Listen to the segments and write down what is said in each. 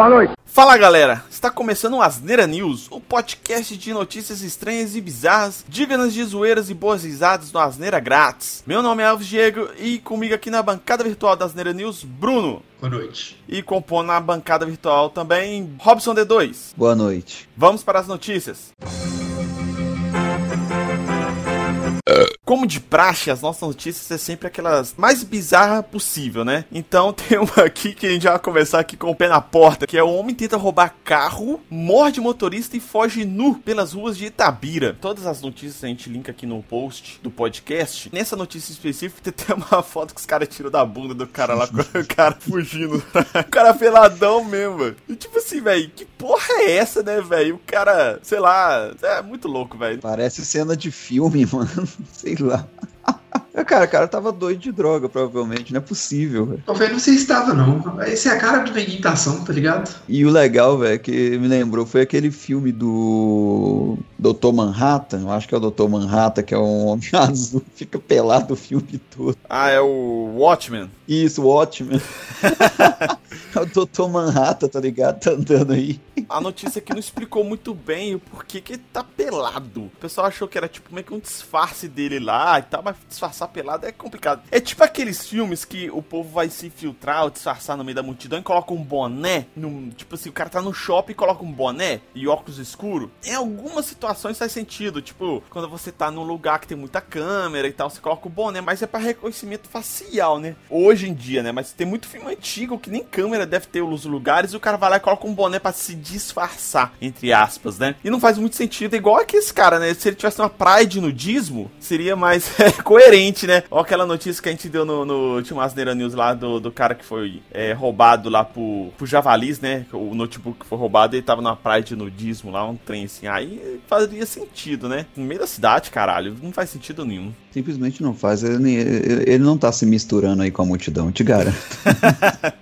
Boa noite. Fala galera, está começando o Asneira News, o podcast de notícias estranhas e bizarras, dívidas de zoeiras e boas risadas no Asneira Grátis. Meu nome é Alves Diego e comigo aqui na bancada virtual da Asneira News, Bruno. Boa noite. E compõe na bancada virtual também, Robson D2. Boa noite. Vamos para as notícias. Como de praxe, as nossas notícias é sempre aquelas mais bizarras possível, né? Então tem uma aqui que a gente vai começar aqui com o pé na porta, que é o homem tenta roubar carro, morde motorista e foge nu pelas ruas de Itabira. Todas as notícias a gente linka aqui no post do podcast. Nessa notícia específica tem uma foto que os caras tiram da bunda do cara lá, com o cara fugindo. o cara peladão mesmo, mano. E tipo assim, velho, que porra é essa, né, velho? O cara, sei lá, é muito louco, velho. Parece cena de filme, mano. Sei lá. Cara, o cara tava doido de droga, provavelmente. Não é possível, velho. Tô vendo você estava, não. Essa é a cara de meditação, tá ligado? E o legal, velho, que me lembrou foi aquele filme do Dr. Manhattan. Eu acho que é o Dr. Manhattan, que é um homem azul, fica pelado o filme todo. Ah, é o Watchmen. Isso, Watchmen. é o Dr. Manhattan, tá ligado? Tá andando aí. A notícia aqui não explicou muito bem o porquê que ele tá pelado. O pessoal achou que era tipo meio que um disfarce dele lá e tal, mas disfarçar pelado é complicado. É tipo aqueles filmes que o povo vai se infiltrar ou disfarçar no meio da multidão e coloca um boné. No, tipo assim, o cara tá no shopping e coloca um boné e óculos escuro. Em algumas situações faz sentido. Tipo, quando você tá num lugar que tem muita câmera e tal, você coloca o boné, mas é para reconhecimento facial, né? Hoje em dia, né? Mas tem muito filme antigo que nem câmera deve ter nos lugares e o cara vai lá e coloca um boné para se disfarçar, entre aspas, né? E não faz muito sentido, igual aquele cara, né? Se ele tivesse uma praia de nudismo, seria mais é, coerente, né? Olha aquela notícia que a gente deu no, no último Asneira News lá do, do cara que foi é, roubado lá por, por javalis, né? O notebook foi roubado ele tava numa praia de nudismo lá, um trem assim. Aí faria sentido, né? No meio da cidade, caralho, não faz sentido nenhum. Simplesmente não faz. Ele, ele não tá se misturando aí com a multidão, te garanto.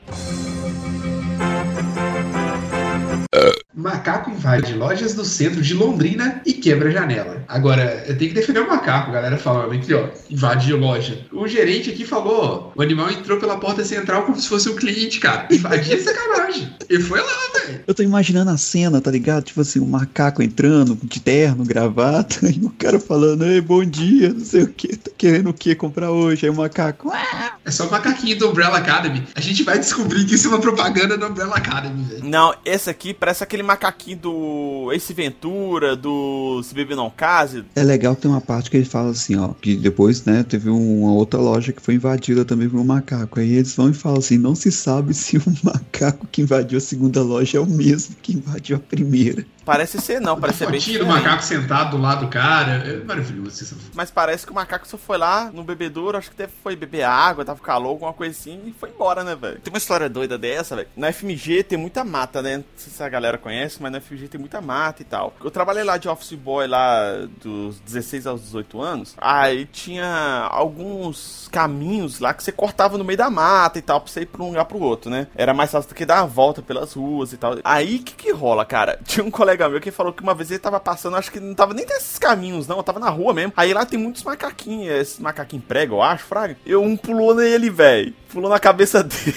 Macaco invade lojas do centro de Londrina e quebra janela. Agora, eu tenho que defender o macaco, galera falando aqui, ó, invade loja. O gerente aqui falou, o animal entrou pela porta central como se fosse um cliente, cara. Invadir é sacanagem. Ele foi lá, velho. Eu tô imaginando a cena, tá ligado? Tipo assim, o um macaco entrando de terno, gravata, e o cara falando, ei, bom dia, não sei o que, tá querendo o que comprar hoje? Aí o macaco, ah! É só o macaquinho do Umbrella Academy. A gente vai descobrir que isso é uma propaganda do Umbrella Academy, velho. Não, esse aqui parece aquele macaquinho do Ace Ventura, do Se Beber Não Case. É legal ter uma parte que ele fala assim, ó, que depois, né, teve uma outra loja que foi invadida também por um macaco. Aí eles vão e falam assim, não se sabe se o macaco que invadiu a segunda loja é o mesmo que invadiu a primeira. Parece ser não, parece ser bem Tira o macaco sentado do lado do cara, é maravilhoso isso. Mas parece que o macaco só foi lá no bebedouro, acho que deve foi beber água, tava calor, alguma coisa assim, e foi embora, né, velho? Tem uma história doida dessa, velho. Na FMG tem muita mata, né? Não sei se a galera conhece, mas na FMG tem muita mata e tal. Eu trabalhei lá de office boy lá dos 16 aos 18 anos, aí tinha alguns caminhos lá que você cortava no meio da mata e tal, pra você ir pra um lugar pro outro, né? Era mais fácil do que dar a volta pelas ruas e tal. Aí, o que que rola, cara? Tinha um colega meu que falou que uma vez ele tava passando, acho que não tava nem nesses caminhos, não, tava na rua mesmo. Aí lá tem muitos macaquinhos, esses macaquinhos prego, eu acho, fraga. Eu, um pulou nele, velho. Pulou na cabeça dele.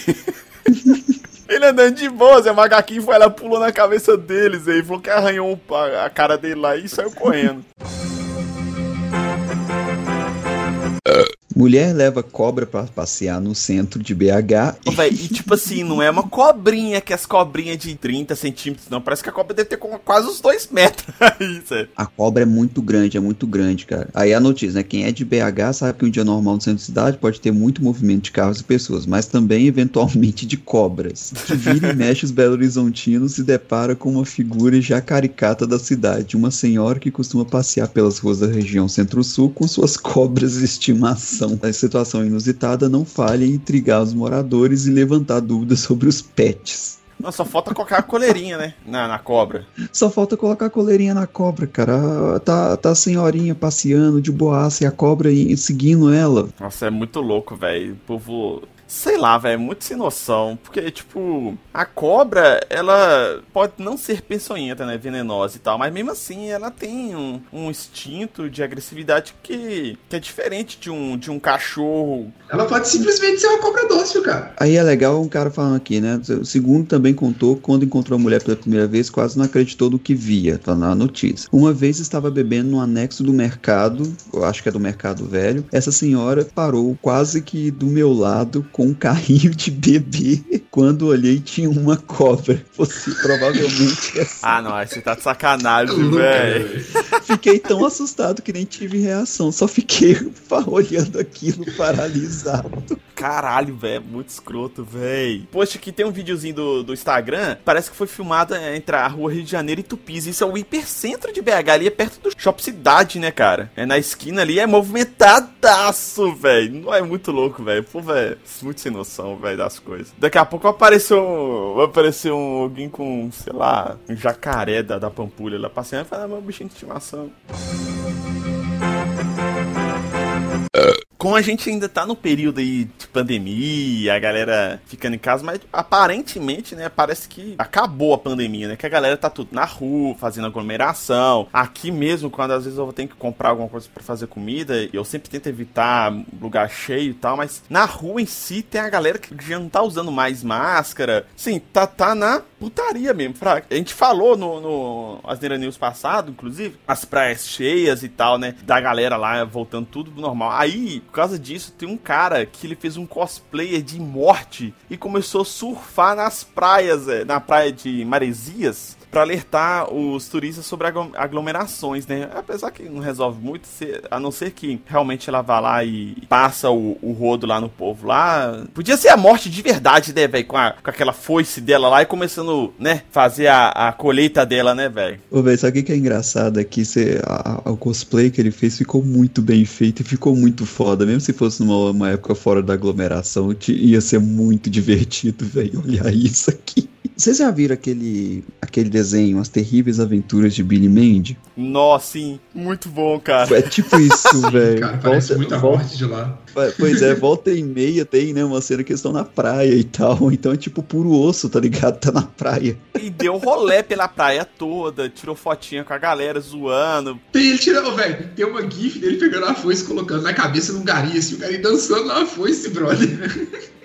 Ele andando de boa, Zé Macaquinho foi lá, pulou na cabeça deles aí, falou que arranhou a cara dele lá e saiu correndo. Mulher leva cobra para passear no centro de BH. Ô, véio, e tipo assim, não é uma cobrinha que as cobrinhas de 30 centímetros, não. Parece que a cobra deve ter quase uns 2 metros. Isso é. A cobra é muito grande, é muito grande, cara. Aí a notícia, né? Quem é de BH sabe que um dia normal no centro da cidade pode ter muito movimento de carros e pessoas, mas também, eventualmente, de cobras. Que vira e mexe os Belo Horizontinos se depara com uma figura já caricata da cidade. Uma senhora que costuma passear pelas ruas da região centro-sul com suas cobras de estimação a situação inusitada não falha em intrigar os moradores e levantar dúvidas sobre os pets. Não, só falta colocar a coleirinha, né? Na, na cobra. Só falta colocar a coleirinha na cobra, cara. Tá, tá a senhorinha passeando de boaça e a cobra seguindo ela. Nossa, é muito louco, velho. O povo Sei lá, velho, muito sem noção. Porque, tipo, a cobra, ela pode não ser peçonhenta, né? Venenosa e tal, mas mesmo assim ela tem um, um instinto de agressividade que, que é diferente de um, de um cachorro. Ela pode simplesmente ser uma cobra dócil, cara. Aí é legal um cara falando aqui, né? O segundo também contou que quando encontrou a mulher pela primeira vez, quase não acreditou no que via, tá na notícia. Uma vez estava bebendo no anexo do mercado, eu acho que é do mercado velho. Essa senhora parou quase que do meu lado com um carrinho de bebê. Quando olhei, tinha uma cobra. Você provavelmente. é Ah, não, você tá de sacanagem, velho. Fiquei tão assustado que nem tive reação. Só fiquei olhando aquilo paralisado. Caralho, velho, muito escroto, velho. Poxa, aqui tem um videozinho do, do Instagram, parece que foi filmado entre a rua Rio de Janeiro e Tupis. Isso é o hipercentro de BH, ali é perto do Shop Cidade, né, cara? É na esquina ali, é movimentadaço, velho. Não é muito louco, velho. Pô, velho, muito sem noção, velho, das coisas. Daqui a pouco apareceu vai aparecer um, alguém com, sei lá, um jacaré da, da Pampulha lá passeando falar, ah, meu bichinho de estimação. Como a gente ainda tá no período aí de pandemia, a galera ficando em casa, mas aparentemente, né, parece que acabou a pandemia, né? Que a galera tá tudo na rua, fazendo aglomeração. Aqui mesmo, quando às vezes eu tenho que comprar alguma coisa para fazer comida, eu sempre tento evitar lugar cheio e tal, mas na rua em si tem a galera que já não tá usando mais máscara. Sim, tá, tá na putaria mesmo. Fraca. A gente falou no, no Asneira News passado, inclusive, as praias cheias e tal, né? Da galera lá voltando tudo normal. Aí, por causa disso, tem um cara que ele fez um cosplayer de morte e começou a surfar nas praias, é, na praia de Maresias para alertar os turistas sobre aglomerações, né? Apesar que não resolve muito, a não ser que realmente ela vá lá e passa o, o rodo lá no povo lá. Podia ser a morte de verdade, né, velho? Com, com aquela foice dela lá e começando, né, fazer a, a colheita dela, né, velho? Ô, velho, sabe o que é engraçado? É o cosplay que ele fez ficou muito bem feito e ficou muito foda. Mesmo se fosse numa uma época fora da aglomeração, ia ser muito divertido, velho, olhar isso aqui. Vocês já viram aquele, aquele desenho, As Terríveis Aventuras de Billy Mandy? Nossa, sim. Muito bom, cara. É tipo isso, velho. Cara, parece volta, muita volta, morte de lá. Pois é, volta e meia tem, né, uma cena que eles estão na praia e tal. Então é tipo puro osso, tá ligado? Tá na praia. E deu rolé pela praia toda, tirou fotinha com a galera zoando. Tem, ele tirou, velho, tem uma gif dele pegando a foice, colocando na cabeça num gari, assim, o gari dançando na foice, brother.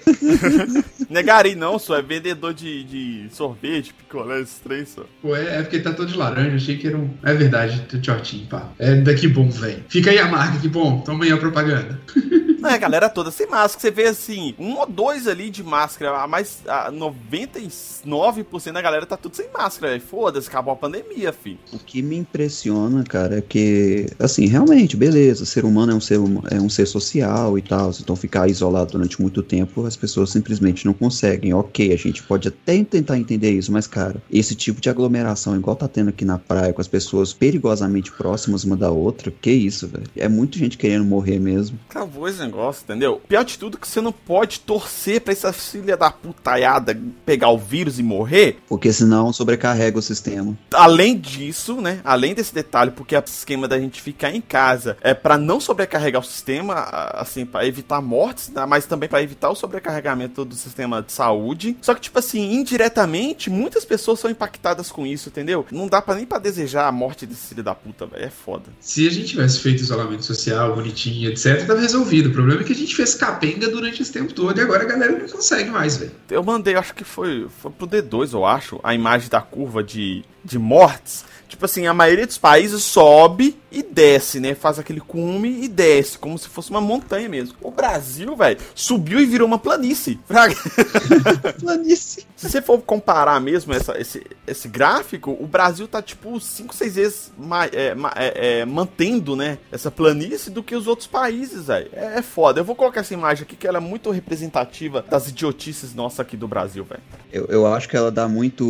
Negari não, só é vendedor de, de sorvete, picolé, esses três só. Pô, é, é porque tá todo de laranja, achei que era um. É verdade, shortinho, pá. É daqui bom, velho. Fica aí a marca, que bom. Toma aí a propaganda. Não, a galera toda sem máscara. Você vê assim, um ou dois ali de máscara, mas a 99% da galera tá tudo sem máscara, Foda-se, acabou a pandemia, fi. O que me impressiona, cara, é que, assim, realmente, beleza, o ser humano é um ser, é um ser social e tal, então ficar isolado durante muito tempo, as pessoas simplesmente não conseguem. Ok, a gente pode até tentar entender isso, mas, cara, esse tipo de aglomeração, igual tá tendo aqui na praia, com as pessoas perigosamente próximas uma da outra, que isso, velho? É muita gente querendo morrer mesmo. Acabou esse negócio, entendeu? Pior de tudo é que você não pode torcer pra essa filha da putaiada pegar o vírus e morrer. Porque senão sobrecarrega o sistema. Além disso, né? Além desse detalhe, porque o esquema da gente ficar em casa é para não sobrecarregar o sistema, assim, para evitar mortes, né? mas também para evitar o sobrecarregamento do sistema de saúde. Só que, tipo assim, indiretamente, muitas pessoas são impactadas com isso, entendeu? Não dá pra nem para desejar a morte desse filho da puta, velho. É foda. Se a gente tivesse feito isolamento social, bonitinho, etc., tava resolvido. O problema é que a gente fez capenga durante esse tempo todo e agora a galera não consegue mais, velho. Eu mandei, acho que foi, foi pro D2, eu acho, a imagem da curva de, de mortes. Tipo assim, a maioria dos países sobe e desce, né? Faz aquele cume e desce, como se fosse uma montanha mesmo. O Brasil, velho, subiu e virou uma planície. planície. Se você for comparar mesmo essa, esse, esse gráfico, o Brasil tá tipo 5, 6 vezes mais, é, é, é, mantendo, né? Essa planície do que os outros países, velho. É, é foda. Eu vou colocar essa imagem aqui que ela é muito representativa das idiotices nossas aqui do Brasil, velho. Eu, eu acho que ela dá muito,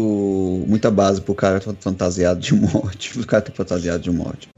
muita base pro cara fantasiado de morte. O cara fantasiado de morte.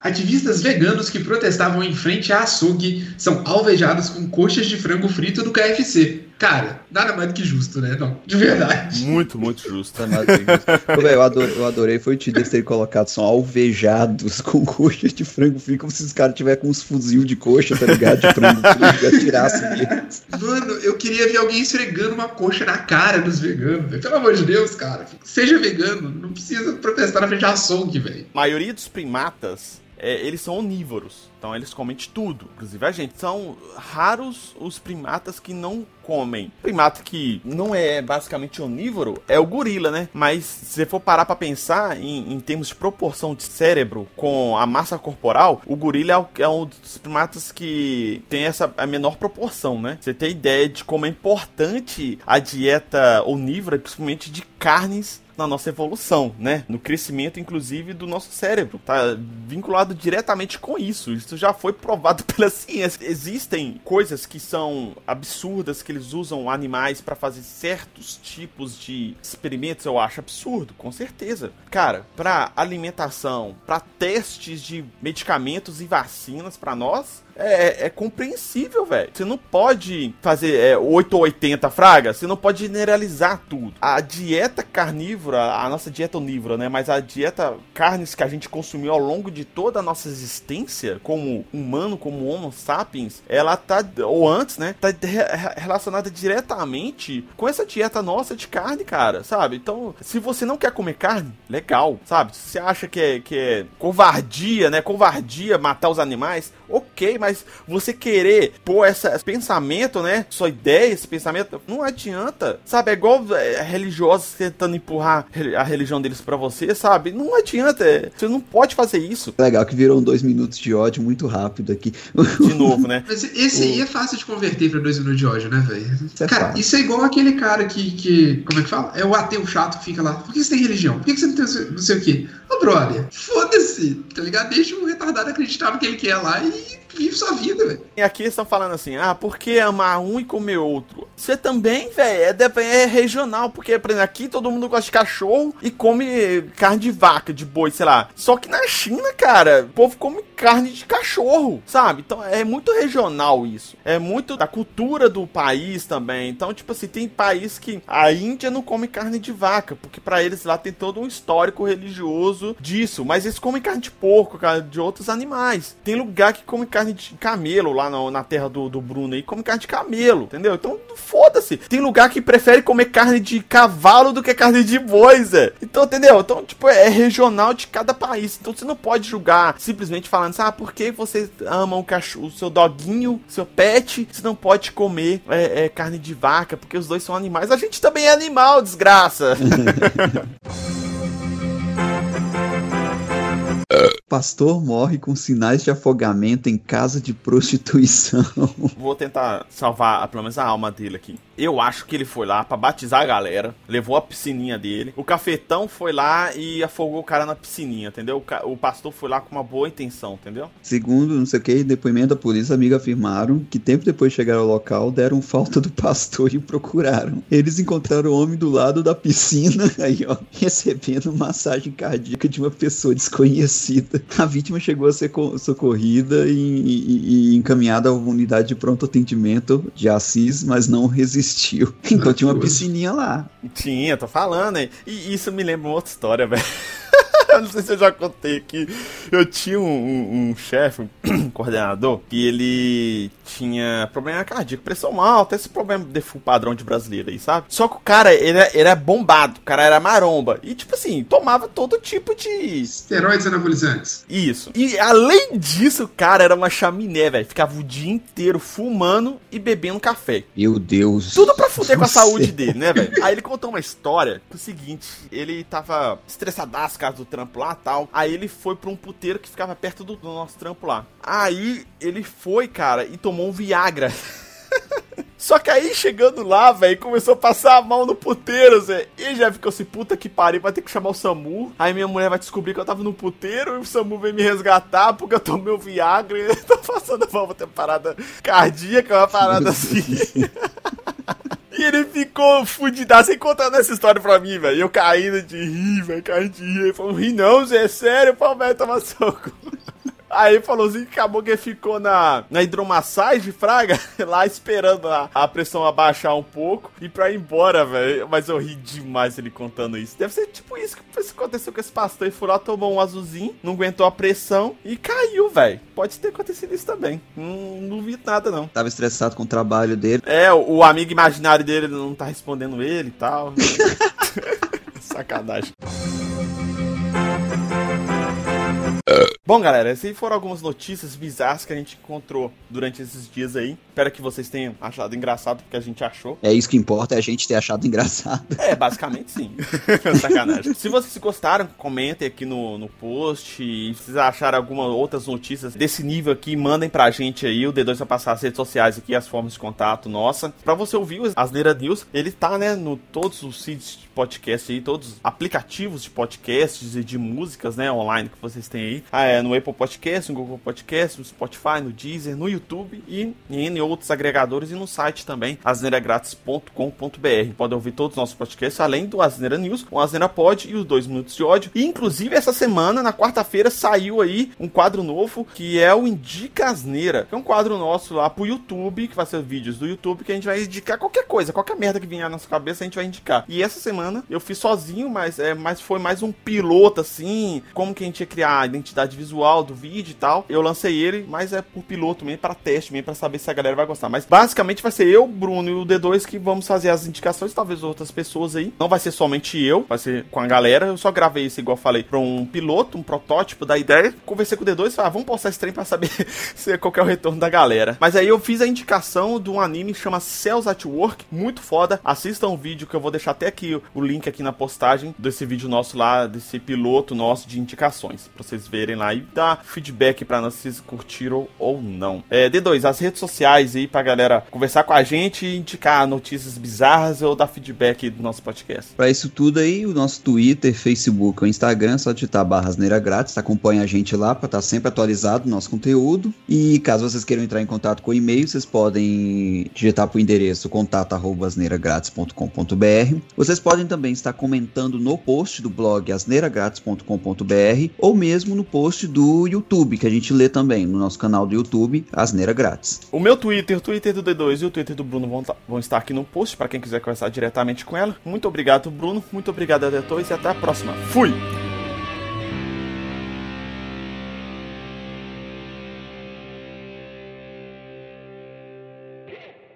Ativistas veganos que protestavam em frente à açougue são alvejados com coxas de frango frito do KFC. Cara, nada mais do que justo, né? Não, de verdade. Muito, muito justo. Nada justo. Ô, véi, eu, adorei, eu adorei foi o Tidex ter colocado são alvejados com coxa de frango frito, como se os caras tivessem com uns fuzil de coxa, tá ligado? De frango frito, atirassem eles. Mano, eu queria ver alguém esfregando uma coxa na cara dos veganos, velho. Pelo amor de Deus, cara. Seja vegano, não precisa protestar na frente da açougue, velho. A maioria dos primatas, é, eles são onívoros. Então eles comem de tudo, inclusive a gente. São raros os primatas que não comem. Primata que não é basicamente onívoro é o gorila, né? Mas se você for parar pra pensar em, em termos de proporção de cérebro com a massa corporal, o gorila é, o, é um dos primatas que tem essa a menor proporção, né? Você tem ideia de como é importante a dieta onívora, principalmente de carnes na nossa evolução, né? No crescimento, inclusive, do nosso cérebro. Tá vinculado diretamente com isso. Isso já foi provado pela ciência. Existem coisas que são absurdas que eles usam animais para fazer certos tipos de experimentos. Eu acho absurdo, com certeza. Cara, para alimentação, para testes de medicamentos e vacinas para nós, é, é, compreensível, velho. Você não pode fazer é, 8 ou 80 fraga, você não pode generalizar tudo. A dieta carnívora, a nossa dieta onívora, né? Mas a dieta carnes que a gente consumiu ao longo de toda a nossa existência, como humano, como Homo sapiens, ela tá, ou antes, né? Tá relacionada diretamente com essa dieta nossa de carne, cara, sabe? Então, se você não quer comer carne, legal, sabe? Se você acha que é, que é covardia, né? Covardia matar os animais, ok, mas você querer pôr essa, esse pensamento, né? Sua ideia, esse pensamento, não adianta, sabe? É igual é, religiosos tentando empurrar a religião deles para você, sabe? Não adianta, é, você não pode fazer isso. Legal que viram dois minutos de ódio muito rápido aqui. De novo, né? Mas esse aí é fácil de converter pra dois minutos de ódio, né, velho? É cara, fácil. isso é igual aquele cara que, que. Como é que fala? É o ateu chato que fica lá. Por que você tem religião? Por que você não tem não sei o quê? Ô, brother, foda-se, tá ligado? Deixa o retardado acreditar no que ele quer lá e vive sua vida, velho. E aqui estão falando assim, ah, por que amar um e comer outro? Você também, velho, é, é regional, porque, por exemplo, aqui todo mundo gosta de cachorro e come carne de vaca, de boi, sei lá. Só que na China, cara, o povo come carne de cachorro, sabe? Então é muito regional isso. É muito da cultura do país também. Então, tipo assim, tem país que a Índia não come carne de vaca, porque para eles lá tem todo um histórico religioso disso. Mas eles comem carne de porco, de outros animais. Tem lugar que come carne de camelo lá no, na terra do, do Bruno aí, come carne de camelo, entendeu? Então, foda-se. Tem lugar que prefere comer carne de cavalo do que carne de boi, Zé. Então, entendeu? Então, tipo, é regional de cada país. Então, você não pode julgar simplesmente falando assim, ah, por que você ama o cachorro, o seu doguinho, seu pet, você não pode comer é, é, carne de vaca, porque os dois são animais. A gente também é animal, desgraça. Pastor morre com sinais de afogamento em casa de prostituição. Vou tentar salvar pelo menos a alma dele aqui. Eu acho que ele foi lá para batizar a galera, levou a piscininha dele. O cafetão foi lá e afogou o cara na piscininha, entendeu? O, pastor foi lá com uma boa intenção, entendeu? Segundo, não sei o que, depoimento da polícia, amiga afirmaram que tempo depois de chegar ao local, deram falta do pastor e o procuraram. Eles encontraram o homem do lado da piscina, aí ó, recebendo massagem cardíaca de uma pessoa desconhecida. A vítima chegou a ser socorrida e, e, e encaminhada a uma unidade de pronto atendimento de Assis, mas não resistiu. Então tinha uma piscininha lá. Tinha, tô falando, hein? E isso me lembra uma outra história, velho. Eu não sei se eu já contei aqui. Eu tinha um, um, um chefe, um coordenador, que ele tinha problema cardíaco, pressão alta, esse problema de padrão de brasileiro aí, sabe? Só que o cara, ele, era bombado, o cara era maromba. E, tipo assim, tomava todo tipo de. Esteroides anabolizantes. Isso. E além disso, o cara era uma chaminé, velho. Ficava o dia inteiro fumando e bebendo café. Meu Deus. Tudo pra fuder com a saúde dele, né, velho? Aí ele contou uma história que é o seguinte: ele tava estressadaço caso do trampo lá tal. Aí ele foi pra um puteiro que ficava perto do, do nosso trampo lá. Aí ele foi, cara, e tomou um Viagra. Só que aí, chegando lá, velho, começou a passar a mão no puteiro, Zé. E já ficou assim, puta que pariu, vai ter que chamar o SAMU. Aí minha mulher vai descobrir que eu tava no puteiro e o SAMU vem me resgatar porque eu tomei o Viagra e eu tô passando mal, vou ter parada cardíaca, uma parada assim. E ele ficou fudidaço sem contando essa história pra mim, velho. Eu caindo de rir, velho, caindo de rir. Ele falou, ri não, Zé, é sério, pô, velho, toma soco. Aí falou assim que acabou que ficou na, na hidromassagem, Fraga, lá esperando a, a pressão abaixar um pouco e pra ir embora, velho. Mas eu ri demais ele contando isso. Deve ser tipo isso que aconteceu com esse pastor. Ele foi lá, tomou um azulzinho, não aguentou a pressão e caiu, velho. Pode ter acontecido isso também. Não, não vi nada, não. Tava estressado com o trabalho dele. É, o, o amigo imaginário dele não tá respondendo ele e tal. Sacanagem. Bom, galera, essas foram algumas notícias bizarras que a gente encontrou durante esses dias aí. Espero que vocês tenham achado engraçado, porque a gente achou. É isso que importa, é a gente ter achado engraçado. É, basicamente sim. Sacanagem. Se vocês gostaram, comentem aqui no, no post. E se vocês acharam algumas outras notícias desse nível aqui, mandem pra gente aí. O D2 vai passar as redes sociais aqui, as formas de contato nossa. Pra você ouvir o Asneira News, ele tá, né, no todos os sítios de podcast aí, todos os aplicativos de podcasts e de músicas, né, online que vocês têm aí. Ah, é, no Apple Podcast, no Google Podcast, no Spotify, no Deezer, no YouTube e em outros agregadores e no site também, asneiragratis.com.br. Podem ouvir todos os nossos podcasts, além do Asneira News, o Asneira Pod e os dois minutos de ódio. E inclusive essa semana, na quarta-feira, saiu aí um quadro novo que é o Indica Asneira, que é um quadro nosso lá pro YouTube, que vai ser vídeos do YouTube, que a gente vai indicar qualquer coisa, qualquer merda que vier na nossa cabeça, a gente vai indicar. E essa semana eu fiz sozinho, mas, é, mas foi mais um piloto assim, como que a gente ia criar a identidade visual visual do vídeo e tal. Eu lancei ele, mas é por piloto mesmo, para teste mesmo, para saber se a galera vai gostar. Mas basicamente vai ser eu, Bruno e o D2 que vamos fazer as indicações, talvez outras pessoas aí. Não vai ser somente eu, vai ser com a galera. Eu só gravei isso, igual falei, pra um piloto, um protótipo da ideia. Conversei com o D2 e falei, ah, vamos postar esse trem pra saber se, qual é o retorno da galera. Mas aí eu fiz a indicação de um anime que chama Cells at Work, muito foda. Assistam o vídeo que eu vou deixar até aqui o link aqui na postagem desse vídeo nosso lá, desse piloto nosso de indicações, pra vocês verem lá e dar feedback para nós se curtiram ou não. É, D2, as redes sociais aí pra galera conversar com a gente, indicar notícias bizarras ou dar feedback do nosso podcast. Para isso tudo aí, o nosso Twitter, Facebook ou Instagram, só digitar barras neira grátis, acompanha a gente lá para estar tá sempre atualizado o nosso conteúdo. E caso vocês queiram entrar em contato com o e-mail, vocês podem digitar para o endereço contato@asneiragratis.com.br. Vocês podem também estar comentando no post do blog asneiragratis.com.br ou mesmo no post do YouTube, que a gente lê também no nosso canal do YouTube, Asneira Grátis. O meu Twitter, o Twitter do D2 e o Twitter do Bruno vão, tá, vão estar aqui no post para quem quiser conversar diretamente com ela. Muito obrigado, Bruno. Muito obrigado, D2 e até a próxima. Fui!